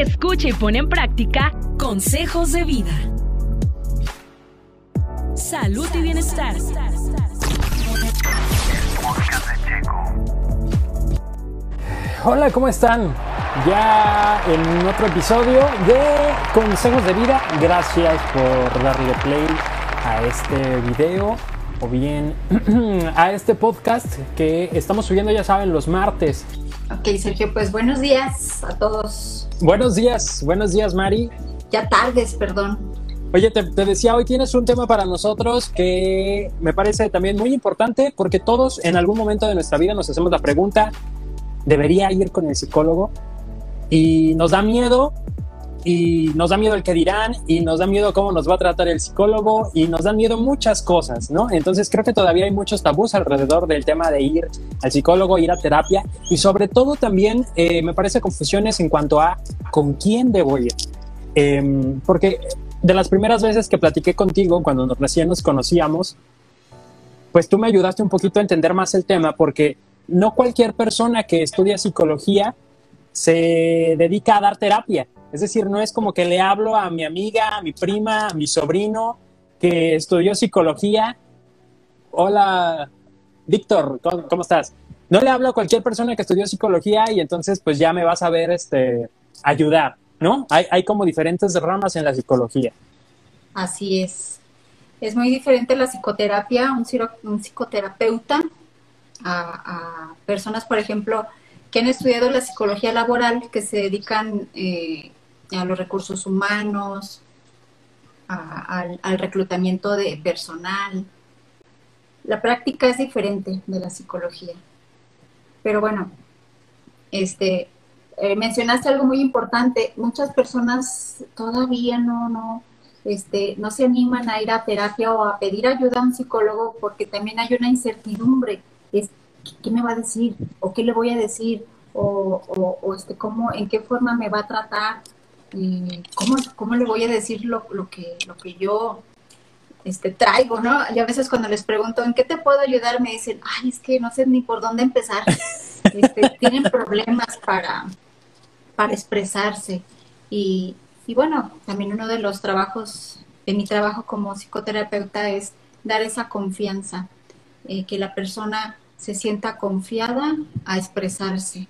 Escucha y pone en práctica consejos de vida. Salud y bienestar. Hola, ¿cómo están? Ya en otro episodio de Consejos de Vida. Gracias por darle play a este video o bien a este podcast que estamos subiendo, ya saben, los martes. Ok, Sergio, pues buenos días a todos. Buenos días, buenos días, Mari. Ya tardes, perdón. Oye, te, te, decía, hoy tienes un tema para nosotros que me parece también muy importante porque todos en algún momento de nuestra vida nos hacemos la pregunta, ¿debería ir con el psicólogo? Y nos da miedo y nos da miedo el que dirán y nos da miedo cómo nos va a tratar el psicólogo y nos dan miedo muchas cosas, ¿no? Entonces creo que todavía hay muchos tabús alrededor del tema de ir al psicólogo, ir a terapia y sobre todo también eh, me parece confusiones en cuanto a con quién debo ir. Eh, porque de las primeras veces que platiqué contigo, cuando nos, recién nos conocíamos, pues tú me ayudaste un poquito a entender más el tema porque no cualquier persona que estudia psicología se dedica a dar terapia. Es decir, no es como que le hablo a mi amiga, a mi prima, a mi sobrino que estudió psicología. Hola, Víctor, ¿cómo, ¿cómo, estás? No le hablo a cualquier persona que estudió psicología y entonces pues ya me vas a ver este, ayudar, ¿no? Hay, hay como diferentes ramas en la psicología. Así es. Es muy diferente la psicoterapia, un, un psicoterapeuta, a, personas, por ejemplo, que han estudiado la psicología laboral, que se dedican eh, a los recursos humanos, al, reclutamiento de personal. La práctica es diferente de la psicología. Pero bueno, este, eh, mencionaste algo muy importante. Muchas personas todavía no, no, este, no se animan a ir a terapia o a pedir ayuda a un psicólogo porque también hay una incertidumbre. ¿Qué me va a decir? ¿O qué le voy a decir? ¿O, o, o este, cómo, en qué forma me va a tratar? ¿Cómo, ¿Cómo, le voy a decir lo, lo, que, lo que yo este, traigo, ¿no? Y a veces cuando les pregunto, ¿en qué te puedo ayudar? Me dicen, ay, es que no sé ni por dónde empezar. Este, tienen problemas para, para expresarse. Y, y bueno, también uno de los trabajos, de mi trabajo como psicoterapeuta es dar esa confianza, eh, que la persona se sienta confiada a expresarse.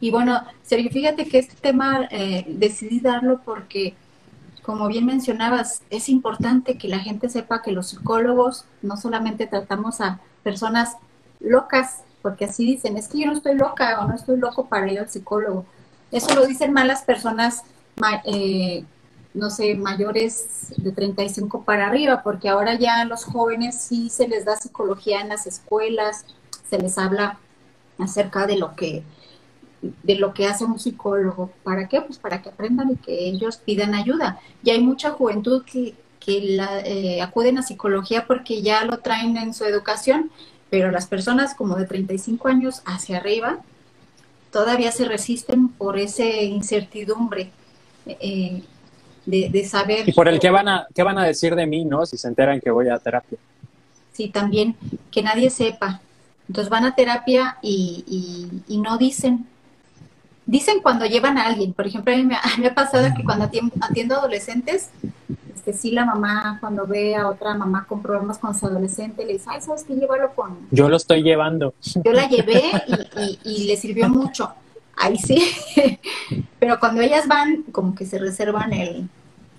Y bueno, Sergio, fíjate que este tema eh, decidí darlo porque, como bien mencionabas, es importante que la gente sepa que los psicólogos no solamente tratamos a personas locas, porque así dicen, es que yo no estoy loca o no estoy loco para ir al psicólogo. Eso lo dicen más las personas, eh, no sé, mayores de 35 para arriba, porque ahora ya a los jóvenes sí se les da psicología en las escuelas, se les habla acerca de lo que de lo que hace un psicólogo. ¿Para qué? Pues para que aprendan y que ellos pidan ayuda. Y hay mucha juventud que, que la, eh, acuden a psicología porque ya lo traen en su educación, pero las personas como de 35 años hacia arriba todavía se resisten por esa incertidumbre eh, de, de, saber. Y por el que van, a, qué van a decir de mí, ¿no? Si se enteran que voy a terapia. Sí, también, que nadie sepa. Entonces van a terapia y, y, y no dicen, dicen cuando llevan a alguien. Por ejemplo, a mí me, a mí me ha pasado que cuando atiendo, atiendo adolescentes, este, sí la mamá cuando ve a otra mamá con problemas con su adolescente, le dice, ay, ¿sabes qué? Llévalo con... Yo lo estoy llevando. Yo la llevé y, y, y le sirvió mucho. Ahí sí. Pero cuando ellas van, como que se reservan el,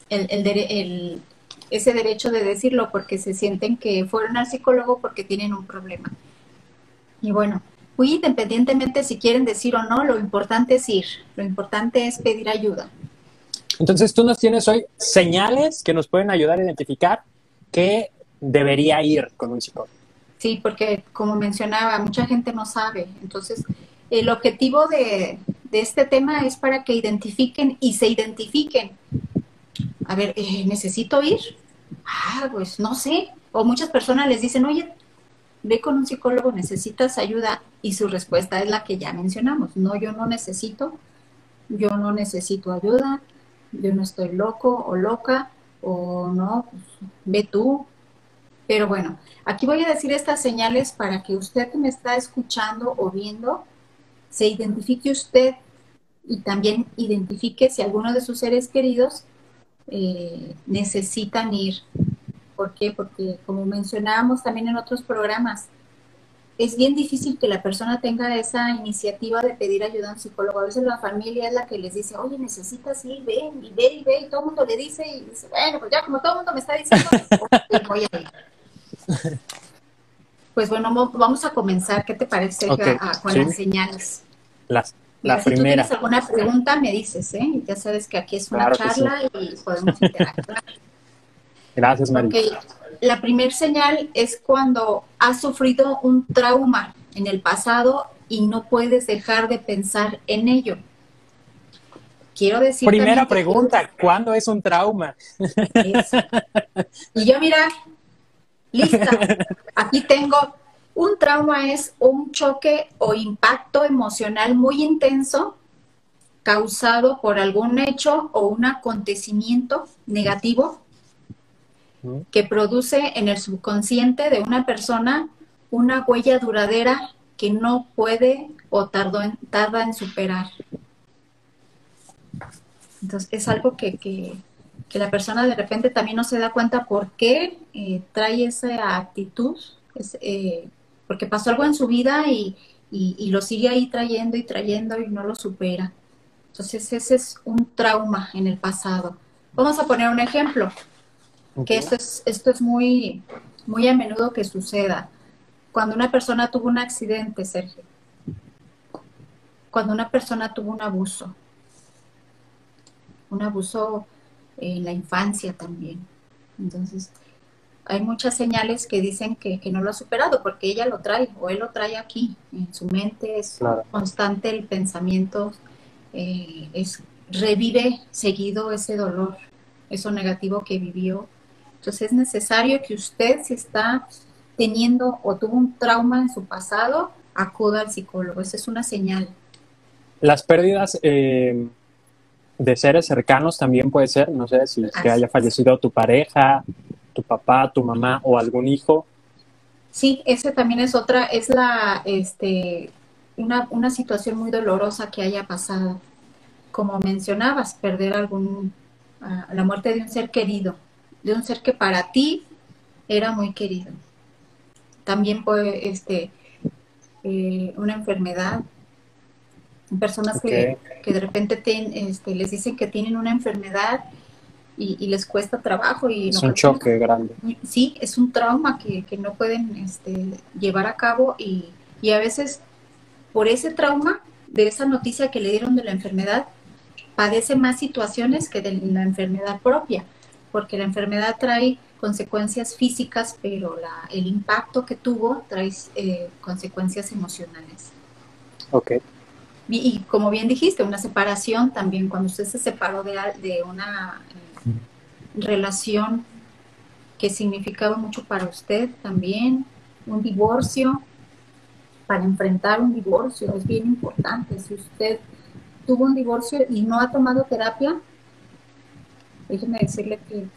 el, el, el, ese derecho de decirlo porque se sienten que fueron al psicólogo porque tienen un problema. Y bueno, muy independientemente si quieren decir o no, lo importante es ir, lo importante es pedir ayuda. Entonces tú nos tienes hoy señales que nos pueden ayudar a identificar que debería ir con un psicólogo. Sí, porque como mencionaba, mucha gente no sabe. Entonces, el objetivo de, este tema es para que identifiquen y se identifiquen. A ver, eh, ¿necesito ir? Ah, pues no sé. O muchas personas les dicen, oye, ve con un psicólogo, necesitas ayuda y su respuesta es la que ya mencionamos. No, yo no necesito, yo no necesito ayuda, yo no estoy loco o loca o no, pues, ve tú. Pero bueno, aquí voy a decir estas señales para que usted que me está escuchando o viendo, se identifique usted y también identifique si alguno de sus seres queridos eh, necesitan ir. ¿Por qué? Porque como mencionábamos también en otros programas, es bien difícil que la persona tenga esa iniciativa de pedir ayuda a un psicólogo. A veces la familia es la que les dice, oye, necesitas ir, ven, y ve, y ve, y todo el mundo le dice, y dice, bueno, pues ya como todo el mundo me está diciendo, voy a ir. Pues bueno, vamos a comenzar. ¿Qué te parece con las señales? Las, la primera. Si tú tienes alguna pregunta, me dices, ¿eh? Ya sabes que aquí es una charla y podemos interactuar. Gracias, María. La primer señal es cuando has sufrido un trauma en el pasado y no puedes dejar de pensar en ello. Quiero decir. Primera pregunta, ¿cuándo es un trauma? Y yo, mira, lista, aquí tengo un trauma es un choque o impacto emocional muy intenso causado por algún hecho o un acontecimiento negativo que produce en el subconsciente de una persona una huella duradera que no puede o tarda en superar. Entonces es algo que, la persona de repente también no se da cuenta por qué eh, trae esa actitud, eh, porque pasó algo en su vida y, lo sigue ahí trayendo y trayendo y no lo supera. Entonces ese es un trauma en el pasado. Vamos a poner un ejemplo, que esto es, esto es muy, muy a menudo que suceda. Cuando una persona tuvo un accidente, Sergio, cuando una persona tuvo un abuso, un abuso en la infancia también. Entonces, hay muchas señales que dicen que, no lo ha superado porque ella lo trae o él lo trae aquí en su mente es constante el pensamiento eh, es revive seguido ese dolor eso negativo que vivió. Entonces es necesario que usted si está teniendo o tuvo un trauma en su pasado acuda al psicólogo. Esa es una señal. Las pérdidas eh, de seres cercanos también puede ser no sé si que haya fallecido tu pareja tu papá, tu mamá o algún hijo. Sí, ese también es otra, es la, este, una, una situación muy dolorosa que haya pasado. Como mencionabas, perder algún, la muerte de un ser querido, de un ser que para ti era muy querido. También puede, este, eh, una enfermedad, personas que, que, de repente este, les dicen que tienen una enfermedad y, les cuesta trabajo. Y es un choque grande. Sí, es un trauma que, no pueden este, llevar a cabo y, a veces por ese trauma de esa noticia que le dieron de la enfermedad, padece más situaciones que de la enfermedad propia, porque la enfermedad trae consecuencias físicas, pero la, el impacto que tuvo trae eh, consecuencias emocionales. Ok. Y, como bien dijiste, una separación también, cuando usted se separó de, de una relación que significaba mucho para usted también, un divorcio, para enfrentar un divorcio es bien importante. Si usted tuvo un divorcio y no ha tomado terapia, déjeme decirle que,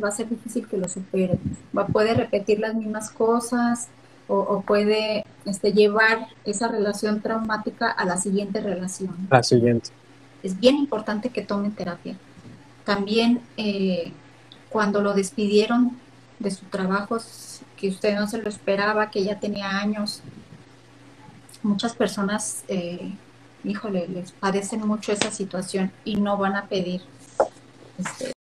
va a ser difícil que lo supere. Va, puede repetir las mismas cosas o, puede este, llevar esa relación traumática a la siguiente relación. La siguiente. Es bien importante que tomen terapia. También eh, cuando lo despidieron de su trabajo, que usted no se lo esperaba, que ya tenía años, muchas personas, eh, híjole, les padecen mucho esa situación y no van a pedir este,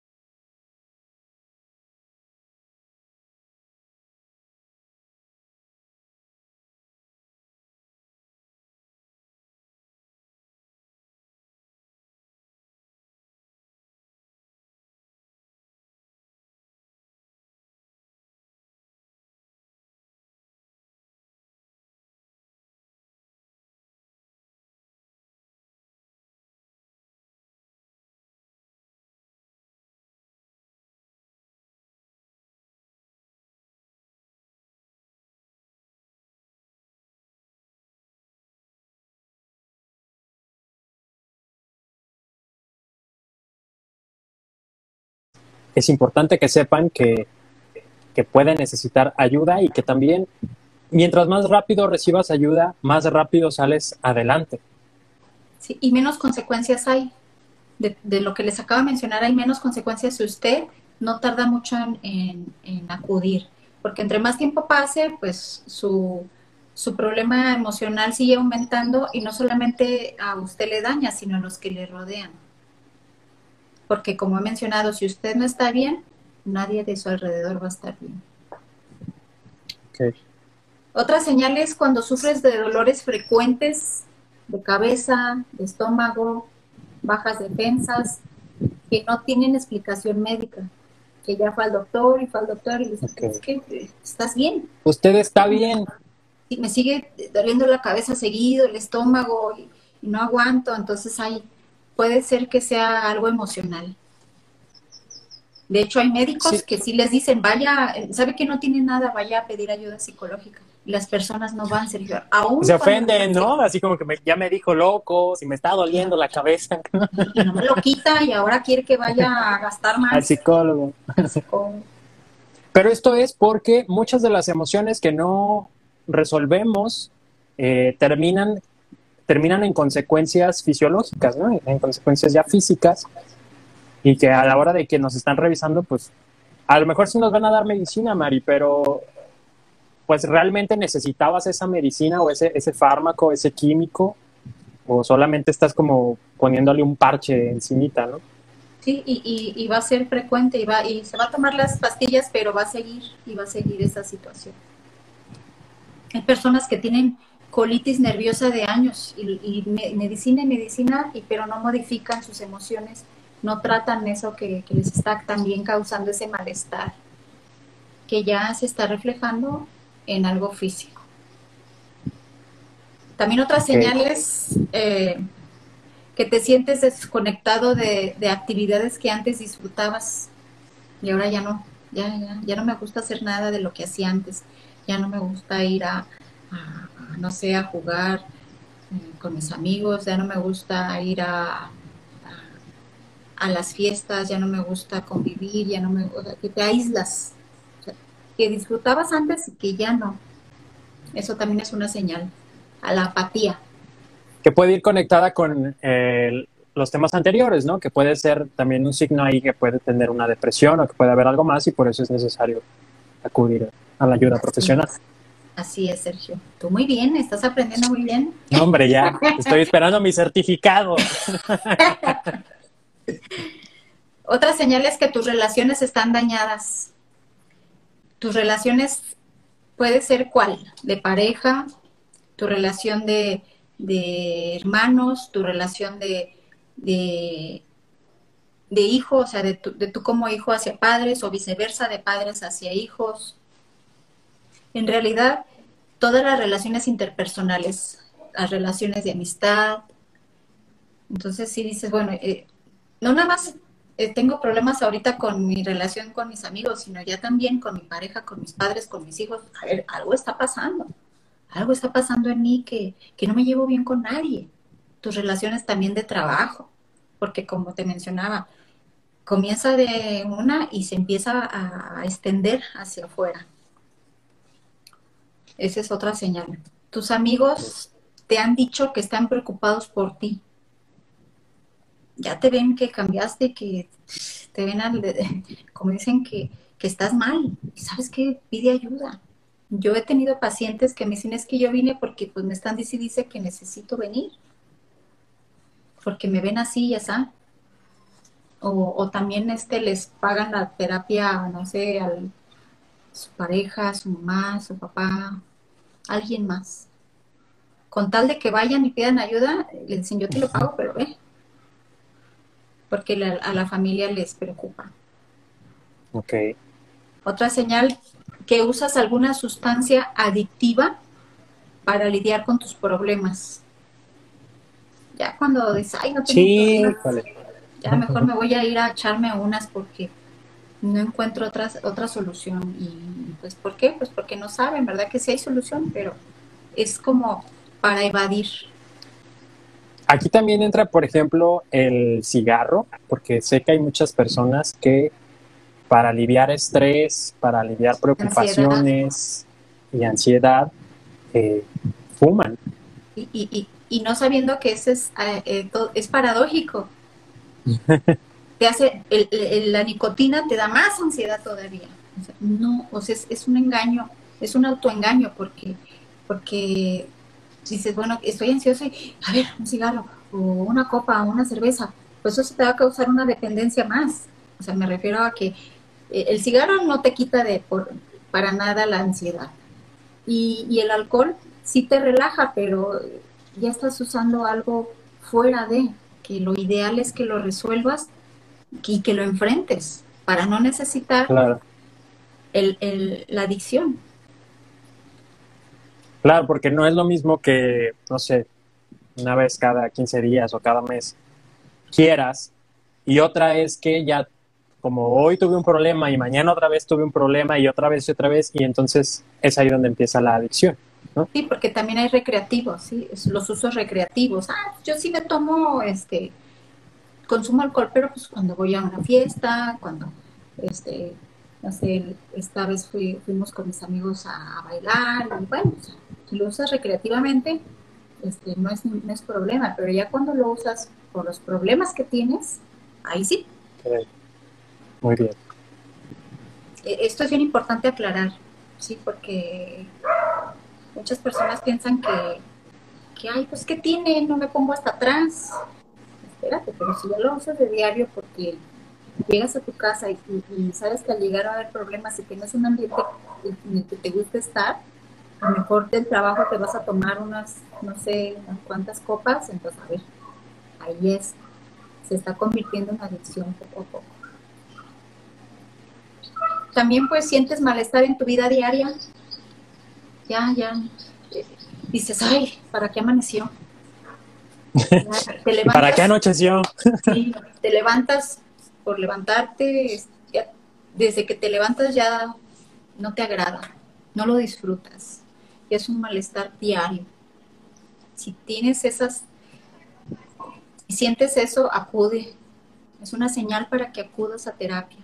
es importante que sepan que, que pueden necesitar ayuda y que también mientras más rápido recibas ayuda, más rápido sales adelante. Sí, y menos consecuencias hay. De, lo que les acabo de mencionar, hay menos consecuencias si usted no tarda mucho en, en, acudir. Porque entre más tiempo pase, pues su, su problema emocional sigue aumentando y no solamente a usted le daña, sino a los que le rodean. Porque como he mencionado, si usted no está bien, nadie de su alrededor va a estar bien. Okay. Otra señal es cuando sufres de dolores frecuentes de cabeza, de estómago, bajas defensas, que no tienen explicación médica. Que ya fue al doctor y fue al doctor y le dice, okay. es que eh, estás bien. Usted está bien. Y me sigue doliendo la cabeza seguido, el estómago, y, y no aguanto, entonces ahí puede ser que sea algo emocional. De hecho, hay médicos sí. que sí les dicen, vaya, sabe que no tiene nada, vaya a pedir ayuda psicológica. Y las personas no van, Sergio. Aún Se ofenden, ¿no? Así como que me, ya me dijo loco, si me está doliendo la cabeza. Y, y, no me lo quita y ahora quiere que vaya a gastar más. Al psicólogo. Al psicólogo. Pero esto es porque muchas de las emociones que no resolvemos eh, terminan, terminan en consecuencias fisiológicas, ¿no? En consecuencias ya físicas y que a la hora de que nos están revisando, pues a lo mejor sí nos van a dar medicina, Mari, pero pues realmente necesitabas esa medicina o ese, fármaco, ese químico, o solamente estás como poniéndole un parche encimita, ¿no? Sí, y, va a ser frecuente y, va, y se va a tomar las pastillas, pero va a seguir y va a seguir esa situación. Hay personas que tienen colitis nerviosa de años y, y medicina y medicina, y, pero no modifican sus emociones no tratan eso que, que, les está también causando ese malestar, que ya se está reflejando en algo físico. También otras okay. señales eh, que te sientes desconectado de, de, actividades que antes disfrutabas y ahora ya no, ya, ya, ya no me gusta hacer nada de lo que hacía antes, ya no me gusta ir a no sé, a jugar eh, con mis amigos, ya no me gusta ir a a las fiestas, ya no me gusta convivir, ya no me o sea, que te aíslas, o sea, que disfrutabas antes y que ya no. Eso también es una señal a la apatía. Que puede ir conectada con eh, los temas anteriores, ¿no? Que puede ser también un signo ahí que puede tener una depresión o que puede haber algo más y por eso es necesario acudir a la ayuda profesional. Así es, Sergio. Tú muy bien, estás aprendiendo muy bien. No, hombre, ya, estoy esperando mi certificado. Otra señal es que tus relaciones están dañadas. Tus relaciones puede ser cuál? De pareja, tu relación de, de hermanos, tu relación de, de, de hijos, o sea, de tu, de tú como hijo hacia padres o viceversa, de padres hacia hijos. En realidad, todas las relaciones interpersonales, las relaciones de amistad. Entonces, si dices, bueno, eh, no nada más eh, tengo problemas ahorita con mi relación con mis amigos, sino ya también con mi pareja, con mis padres, con mis hijos. A ver, algo está pasando. Algo está pasando en mí que, que no me llevo bien con nadie. Tus relaciones también de trabajo, porque como te mencionaba, comienza de una y se empieza a extender hacia afuera. Esa es otra señal. Tus amigos te han dicho que están preocupados por ti, ya te ven que cambiaste, que te ven, al, como dicen, que, que estás mal. Y sabes que pide ayuda. Yo he tenido pacientes que me dicen es que yo vine porque pues me están diciendo dice que necesito venir. Porque me ven así, ya está. O, o, también este les pagan la terapia, no sé, a su pareja, su mamá, su papá, alguien más. Con tal de que vayan y pidan ayuda, les dicen yo te lo pago, pero ve, porque la, a la familia les preocupa. Ok. Otra señal, que usas alguna sustancia adictiva para lidiar con tus problemas. Ya cuando dices, ay, no tengo sí, problemas, ya mejor me voy a ir a echarme unas porque no encuentro otras, otra solución. Y pues, ¿por qué? Pues porque no saben, ¿verdad? Que sí hay solución, pero es como para evadir Aquí también entra, por ejemplo, el cigarro, porque sé que hay muchas personas que para aliviar estrés, para aliviar preocupaciones ansiedad. y ansiedad, eh, fuman. Y, y, y, y no sabiendo que ese es, eh, eh, es paradójico. te hace, la nicotina te da más ansiedad todavía. no, o sea, es, un engaño, es un autoengaño porque, porque dices, bueno, estoy ansioso y, a ver, un cigarro o una copa o una cerveza, pues eso te va a causar una dependencia más. O sea, me refiero a que eh, el cigarro no te quita de por, para nada la ansiedad. Y, y el alcohol sí te relaja, pero ya estás usando algo fuera de, que lo ideal es que lo resuelvas y que lo enfrentes para no necesitar el, la adicción. Claro, porque no es lo mismo que, no sé, una vez cada 15 días o cada mes quieras y otra es que ya como hoy tuve un problema y mañana otra vez tuve un problema y otra vez y otra vez y entonces es ahí donde empieza la adicción. Sí, porque también hay recreativos, ¿sí? los usos recreativos. Ah, yo sí me tomo, este, consumo alcohol, pero pues cuando voy a una fiesta, cuando, este, no sé, esta vez fuimos con mis amigos a, bailar, y bueno, si lo usas recreativamente, este, no, es, no es problema, pero ya cuando lo usas por los problemas que tienes, ahí sí. Muy bien. E, esto es bien importante aclarar, sí, porque muchas personas piensan que, que, ay, pues, ¿qué tiene? No me pongo hasta atrás. Espérate, pero si ya lo usas de diario porque llegas a tu casa y, sabes que al llegar a haber problemas y tienes un ambiente en el que te gusta estar, a lo mejor del trabajo te vas a tomar unas, no sé, unas cuantas copas, entonces, a ver, ahí es, se está convirtiendo en adicción poco a poco. También pues sientes malestar en tu vida diaria, ya, ya, dices, ay, ¿para qué amaneció? ¿Para qué anocheció? sí, te levantas por levantarte, desde que te levantas ya no te agrada, no lo disfrutas, y es un malestar diario. Si tienes esas, si sientes eso, acude. Es una señal para que acudas a terapia.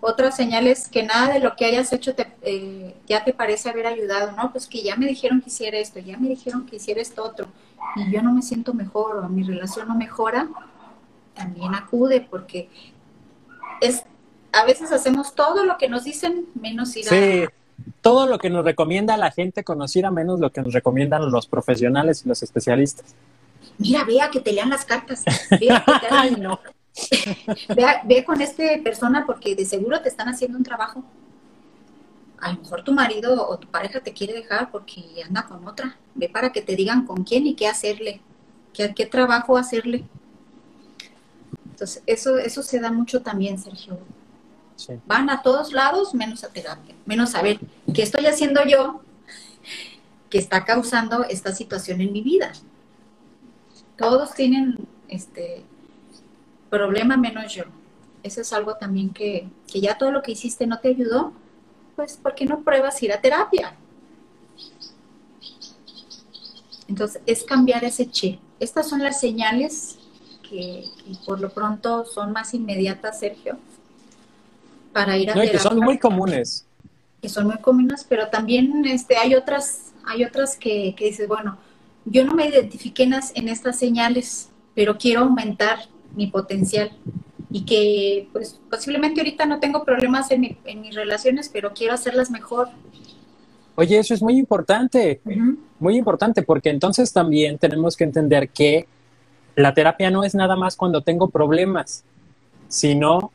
Otra señal es que nada de lo que hayas hecho te, eh, ya te parece haber ayudado, ¿no? Pues que ya me dijeron que hiciera esto, ya me dijeron que hiciera esto otro, y yo no me siento mejor o mi relación no mejora, también acude porque es a veces hacemos todo lo que nos dicen menos ir sí. Todo lo que nos recomienda la gente conocida menos lo que nos recomiendan los profesionales y los especialistas. Mira, vea que te lean las cartas. Vea que te Ay, no. ve, con este persona porque de seguro te están haciendo un trabajo. A lo mejor tu marido o tu pareja te quiere dejar porque anda con otra. Ve para que te digan con quién y qué hacerle, qué, qué trabajo hacerle. Entonces, eso, eso se da mucho también, Sergio. Van a todos lados menos a terapia, menos a ver qué estoy haciendo yo que está causando esta situación en mi vida. Todos tienen este problema menos yo. Eso es algo también que, que ya todo lo que hiciste no te ayudó, pues ¿por qué no pruebas ir a terapia? Entonces, es cambiar ese chip. Estas son las señales que, por lo pronto son más inmediatas, Sergio, para ir a terapia. que son muy comunes. Que son muy comunes, pero también este, hay otras, hay otras que, que dices, bueno, yo no me identifiqué en, en estas señales, pero quiero aumentar mi potencial y que pues posiblemente ahorita no tengo problemas en, mis relaciones, pero quiero hacerlas mejor. Oye, eso es muy importante, muy importante, porque entonces también tenemos que entender que la terapia no es nada más cuando tengo problemas, sino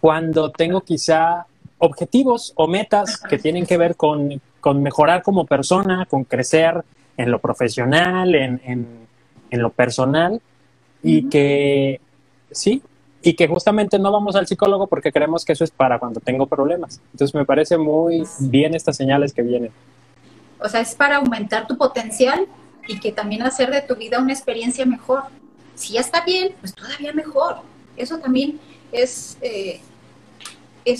cuando tengo quizá objetivos o metas que tienen que ver con, con mejorar como persona, con crecer en lo profesional, en, en, en lo personal, y que sí, y que justamente no vamos al psicólogo porque creemos que eso es para cuando tengo problemas. Entonces me parece muy bien estas señales que vienen. O sea, es para aumentar tu potencial y que también hacer de tu vida una experiencia mejor. Si ya está bien, pues todavía mejor. Eso también es, eh,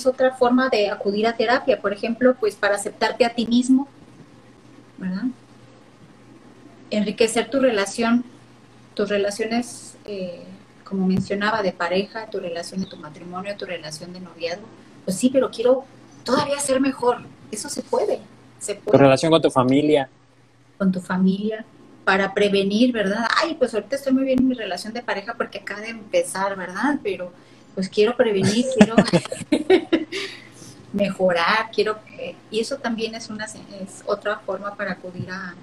otra forma de acudir a terapia, por ejemplo, pues para aceptarte a ti mismo, ¿verdad? Enriquecer tu relación, tus relaciones eh, como mencionaba, de pareja, tu relación de tu matrimonio, tu relación de noviazgo. Pues sí, pero quiero todavía ser mejor. Eso se puede. Se puede. Tu relación con tu familia. Con tu familia. para prevenir, ¿verdad? Ay, pues ahorita estoy muy bien en mi relación de pareja porque acaba de empezar, ¿verdad? Pero pues quiero prevenir, quiero mejorar, quiero y eso también es una es otra forma para acudir a,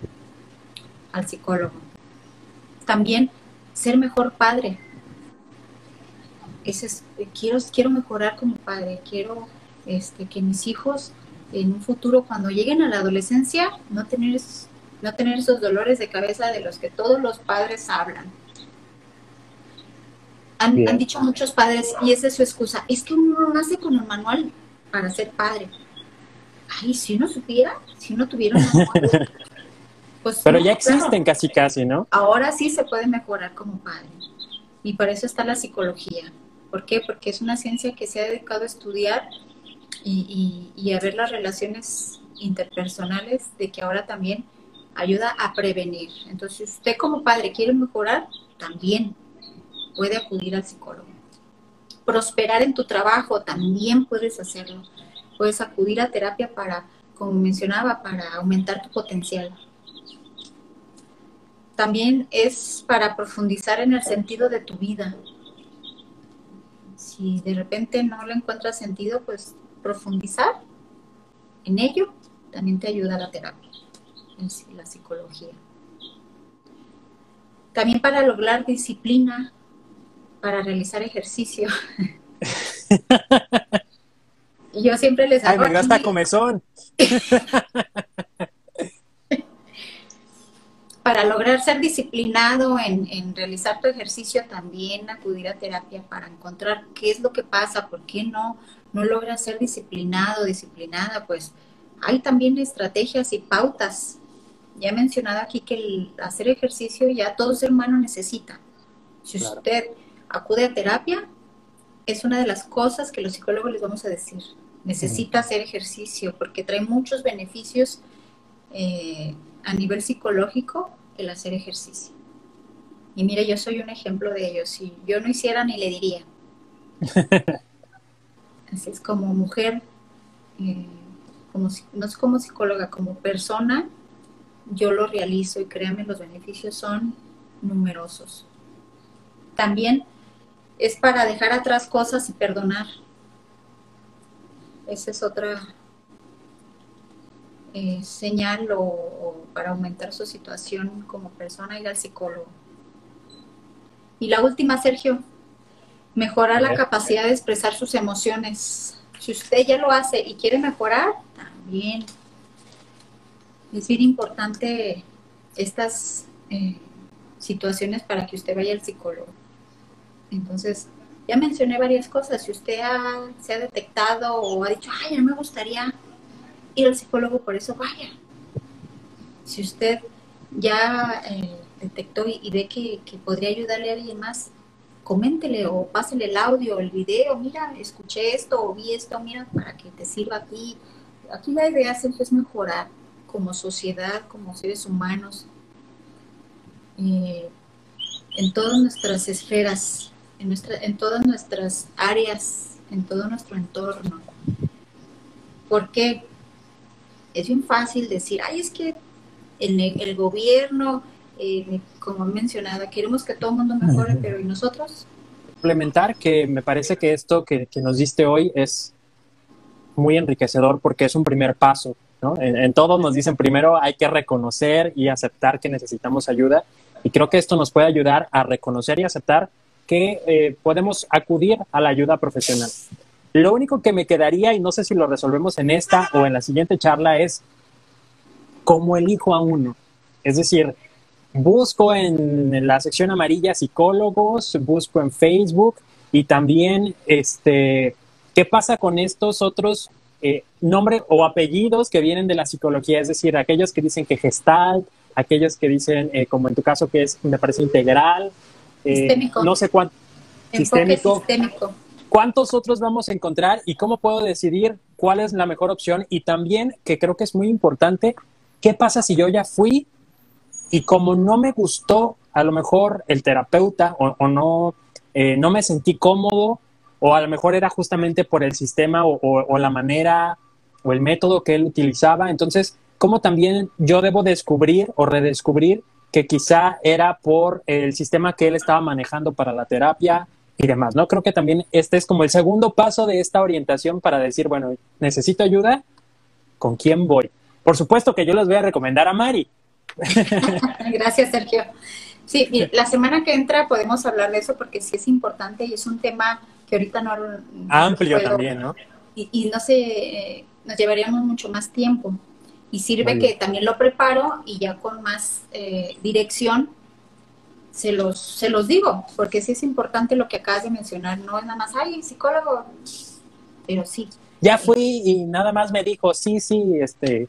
al psicólogo. También ser mejor padre. Ese es, quiero, quiero mejorar como padre, quiero este, que mis hijos en un futuro, cuando lleguen a la adolescencia, no tener, no tener esos dolores de cabeza de los que todos los padres hablan. Han, han, dicho muchos padres, y esa es su excusa, es que uno no nace con un manual para ser padre. Ay, si uno supiera, si uno tuviera un manual, pues Pero ya existen casi casi, ¿no? Ahora sí se puede mejorar como padre. Y para eso está la psicología. ¿Por qué? Porque es una ciencia que se ha dedicado a estudiar y, a ver las relaciones interpersonales de que ahora también ayuda a prevenir. Entonces, si usted como padre quiere mejorar, también puede acudir al psicólogo. Prosperar en tu trabajo, también puedes hacerlo. Puedes acudir a terapia para, como mencionaba, para aumentar tu potencial. También es para profundizar en el sentido de tu vida. Si de repente no le encuentras sentido, pues profundizar en ello también te ayuda la terapia, la psicología. También para lograr disciplina, para realizar ejercicio. Yo siempre les hago. Ay, me hasta comezón. para lograr ser disciplinado en, realizar tu ejercicio, también acudir a terapia para encontrar qué es lo que pasa, por qué no, no logras ser disciplinado, disciplinada, pues hay también estrategias y pautas. Ya he mencionado aquí que el hacer ejercicio ya todo ser humano necesita. Si usted acude a terapia, es una de las cosas que los psicólogos les vamos a decir. Necesita hacer ejercicio porque trae muchos beneficios eh, a nivel psicológico el hacer ejercicio. Y mire, yo soy un ejemplo de ello. Si yo no hiciera, ni le diría. Así es como mujer, eh, como, no es como psicóloga, como persona, yo lo realizo y créanme, los beneficios son numerosos. También es para dejar atrás cosas y perdonar. Esa es otra eh, señal o, para aumentar su situación como persona ir al psicólogo. Y la última, Sergio, mejorar la capacidad de expresar sus emociones. Si usted ya lo hace y quiere mejorar, también es bien importante estas eh, situaciones para que usted vaya al psicólogo. Entonces, ya mencioné varias cosas. Si usted se ha detectado o ha dicho, ay, no me gustaría ir al psicólogo, por eso vaya. Si usted ya eh, detectó y, ve que, podría ayudarle a alguien más, coméntele o pásele el audio, el video, mira, escuché esto o vi esto, mira, para que te sirva a ti. Aquí la idea siempre es mejorar como sociedad, como seres humanos, eh, en todas nuestras esferas, en, nuestra, en todas nuestras áreas, en todo nuestro entorno. ¿Por qué? Es bien fácil decir, ay, es que el, el gobierno, eh, como he mencionado, queremos que todo el mundo mejore, pero ¿y nosotros? Implementar que me parece que esto que, nos diste hoy es muy enriquecedor porque es un primer paso. ¿no? En, todos nos dicen primero hay que reconocer y aceptar que necesitamos ayuda y creo que esto nos puede ayudar a reconocer y aceptar que eh, podemos acudir a la ayuda profesional. Lo único que me quedaría, y no sé si lo resolvemos en esta o en la siguiente charla, es cómo elijo a uno. Es decir, busco en la sección amarilla psicólogos, busco en Facebook y también, este, ¿qué pasa con estos otros eh, nombres o apellidos que vienen de la psicología? Es decir, aquellos que dicen que gestal, aquellos que dicen, eh, como en tu caso, que es, me parece integral, eh, sistémico. no sé cuánto. sistémico. sistémico. ¿Cuántos otros vamos a encontrar y cómo puedo decidir cuál es la mejor opción? Y también, que creo que es muy importante, ¿qué pasa si yo ya fui y como no me gustó a lo mejor el terapeuta o, no, eh, no me sentí cómodo o a lo mejor era justamente por el sistema o, o la manera o el método que él utilizaba? Entonces, ¿cómo también yo debo descubrir o redescubrir que quizá era por el sistema que él estaba manejando para la terapia y demás, ¿no? Creo que también este es como el segundo paso de esta orientación para decir, bueno, necesito ayuda, ¿con quién voy? Por supuesto que yo les voy a recomendar a Mari. Gracias, Sergio. Sí, la semana que entra podemos hablar de eso porque sí es importante y es un tema que ahorita no... Amplio también, ¿no? Y, no sé, nos llevaríamos mucho más tiempo. Y sirve que también lo preparo y ya con más eh, dirección se los, se los digo, porque sí es importante lo que acabas de mencionar, no es nada más, ay, psicólogo, pero sí. Ya fui y nada más me dijo, sí, sí, este,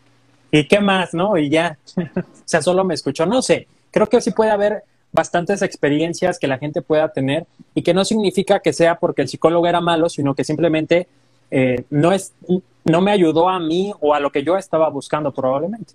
¿y qué más, no? Y ya, o sea, solo me escuchó, no sé, creo que sí puede haber bastantes experiencias que la gente pueda tener y que no significa que sea porque el psicólogo era malo, sino que simplemente eh, no, es, no me ayudó a mí o a lo que yo estaba buscando probablemente.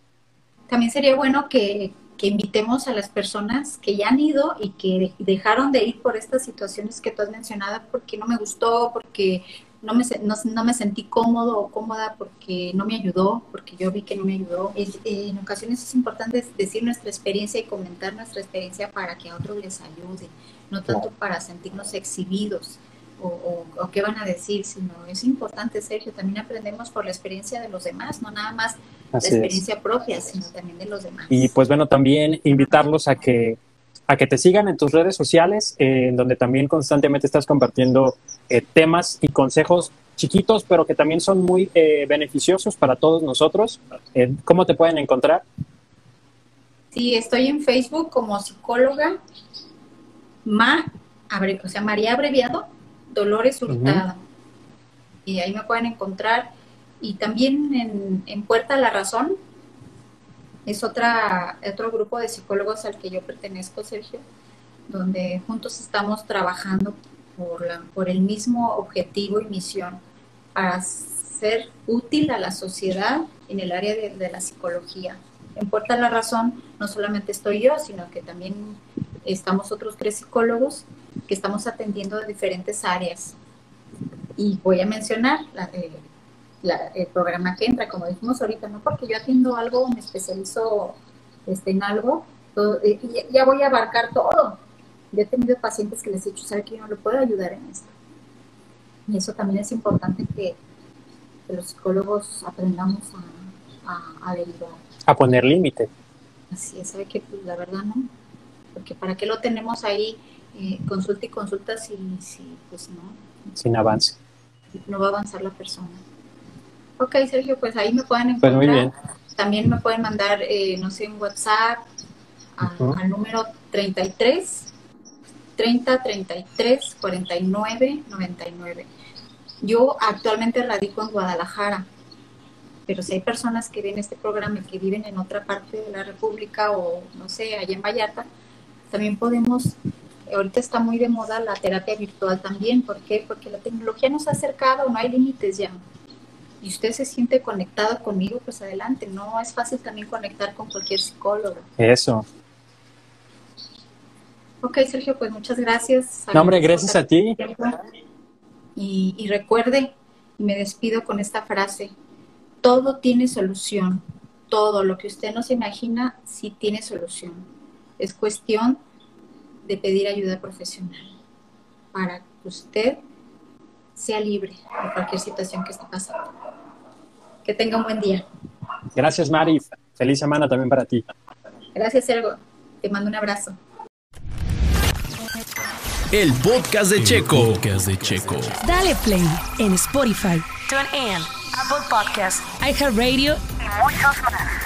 También sería bueno que, que invitemos a las personas que ya han ido y que dejaron de ir por estas situaciones que tú has mencionado porque no me gustó, porque no me, no, me sentí cómodo o cómoda porque no me ayudó, porque yo vi que no me ayudó. en ocasiones es importante decir nuestra experiencia y comentar nuestra experiencia para que a otros les ayude, no tanto para sentirnos exhibidos o, qué van a decir, sino es importante, Sergio, también aprendemos por la experiencia de los demás, no nada más la experiencia propia, sino también de los demás. Y pues bueno, también invitarlos a que a que te sigan en tus redes sociales, eh, en donde también constantemente estás compartiendo eh, temas y consejos chiquitos, pero que también son muy eh, beneficiosos para todos nosotros. ¿Cómo te pueden encontrar? Sí, estoy en Facebook como psicóloga Ma, o sea, María Abreviado, Dolores Hurtado. Y ahí me pueden encontrar. Y también en, en Puerta a la Razón, es otra, otro grupo de psicólogos al que yo pertenezco, Sergio, donde juntos estamos trabajando por, por el mismo objetivo y misión para ser útil a la sociedad en el área de, la psicología. En Puerta la Razón no solamente estoy yo, sino que también estamos otros tres psicólogos que estamos atendiendo de diferentes áreas. Y voy a mencionar la, eh, el programa que entra, como dijimos ahorita, no porque yo atiendo algo, me especializo este, en algo, eh, ya, voy a abarcar todo. Yo he tenido pacientes que les he dicho, ¿sabe que yo no le puedo ayudar en esto? Y eso también es importante que, los psicólogos aprendamos a, a, derivar. A poner límite. Así es, sabe que pues, la verdad no, porque ¿para qué lo tenemos ahí eh, consulta y consulta si, si, pues no? Sin avance. No va a avanzar la persona. Ok, Sergio, pues ahí me pueden encontrar. Pues muy bien. También me pueden mandar, eh, no sé, un WhatsApp al número 33 30 33 49 99. Yo actualmente radico en Guadalajara, pero si hay personas que ven este programa y que viven en otra parte de la República o no sé, allá en Vallarta, también podemos, ahorita está muy de moda la terapia virtual también, ¿por qué? Porque la tecnología nos ha acercado, no hay límites ya y usted se siente conectado conmigo, pues adelante. No es fácil también conectar con cualquier psicólogo. Eso. Ok, Sergio, pues muchas gracias. No, hombre, gracias a ti. Y, y recuerde, y me despido con esta frase, todo tiene solución. Todo lo que usted no se imagina sí tiene solución. Es cuestión de pedir ayuda profesional para que usted sea libre de cualquier situación que esté pasando. Que tenga un buen día. Gracias, Mari. Feliz semana también para ti. Gracias, Sergo. Te mando un abrazo. El podcast de Checo. podcast de Checo. Dale play en Spotify, TuneIn, Apple Podcasts, iHeartRadio y muchos más.